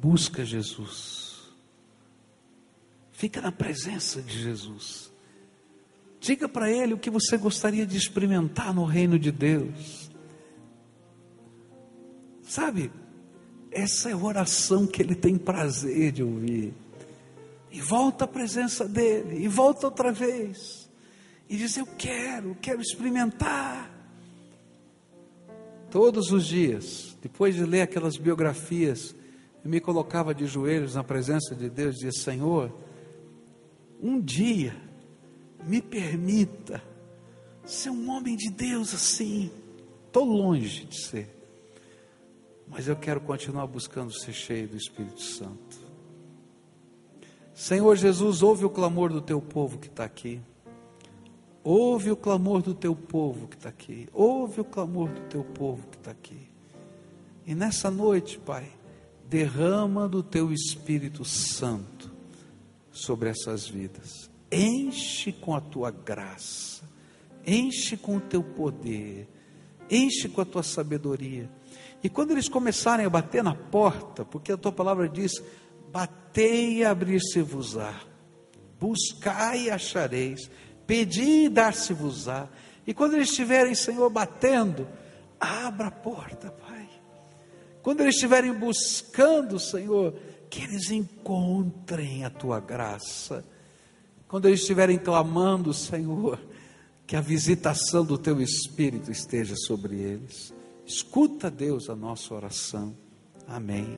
Speaker 1: busca Jesus, fica na presença de Jesus, diga para Ele o que você gostaria de experimentar no reino de Deus. Sabe, essa é a oração que Ele tem prazer de ouvir. E volta à presença dEle, e volta outra vez, e diz: Eu quero, quero experimentar. Todos os dias, depois de ler aquelas biografias, eu me colocava de joelhos na presença de Deus e dizia: Senhor, um dia me permita ser um homem de Deus assim. Estou longe de ser, mas eu quero continuar buscando ser cheio do Espírito Santo. Senhor Jesus, ouve o clamor do teu povo que está aqui. Ouve o clamor do teu povo que está aqui. Ouve o clamor do teu povo que está aqui. E nessa noite, Pai, derrama do teu Espírito Santo sobre essas vidas. Enche com a tua graça. Enche com o teu poder. Enche com a tua sabedoria. E quando eles começarem a bater na porta, porque a tua palavra diz: batei e abrir-se-vos-á, buscai e achareis Pedi e dar-se-vos-á. E quando eles estiverem, Senhor, batendo, abra a porta, Pai. Quando eles estiverem buscando, Senhor, que eles encontrem a tua graça. Quando eles estiverem clamando, Senhor, que a visitação do teu Espírito esteja sobre eles. Escuta, Deus, a nossa oração. Amém.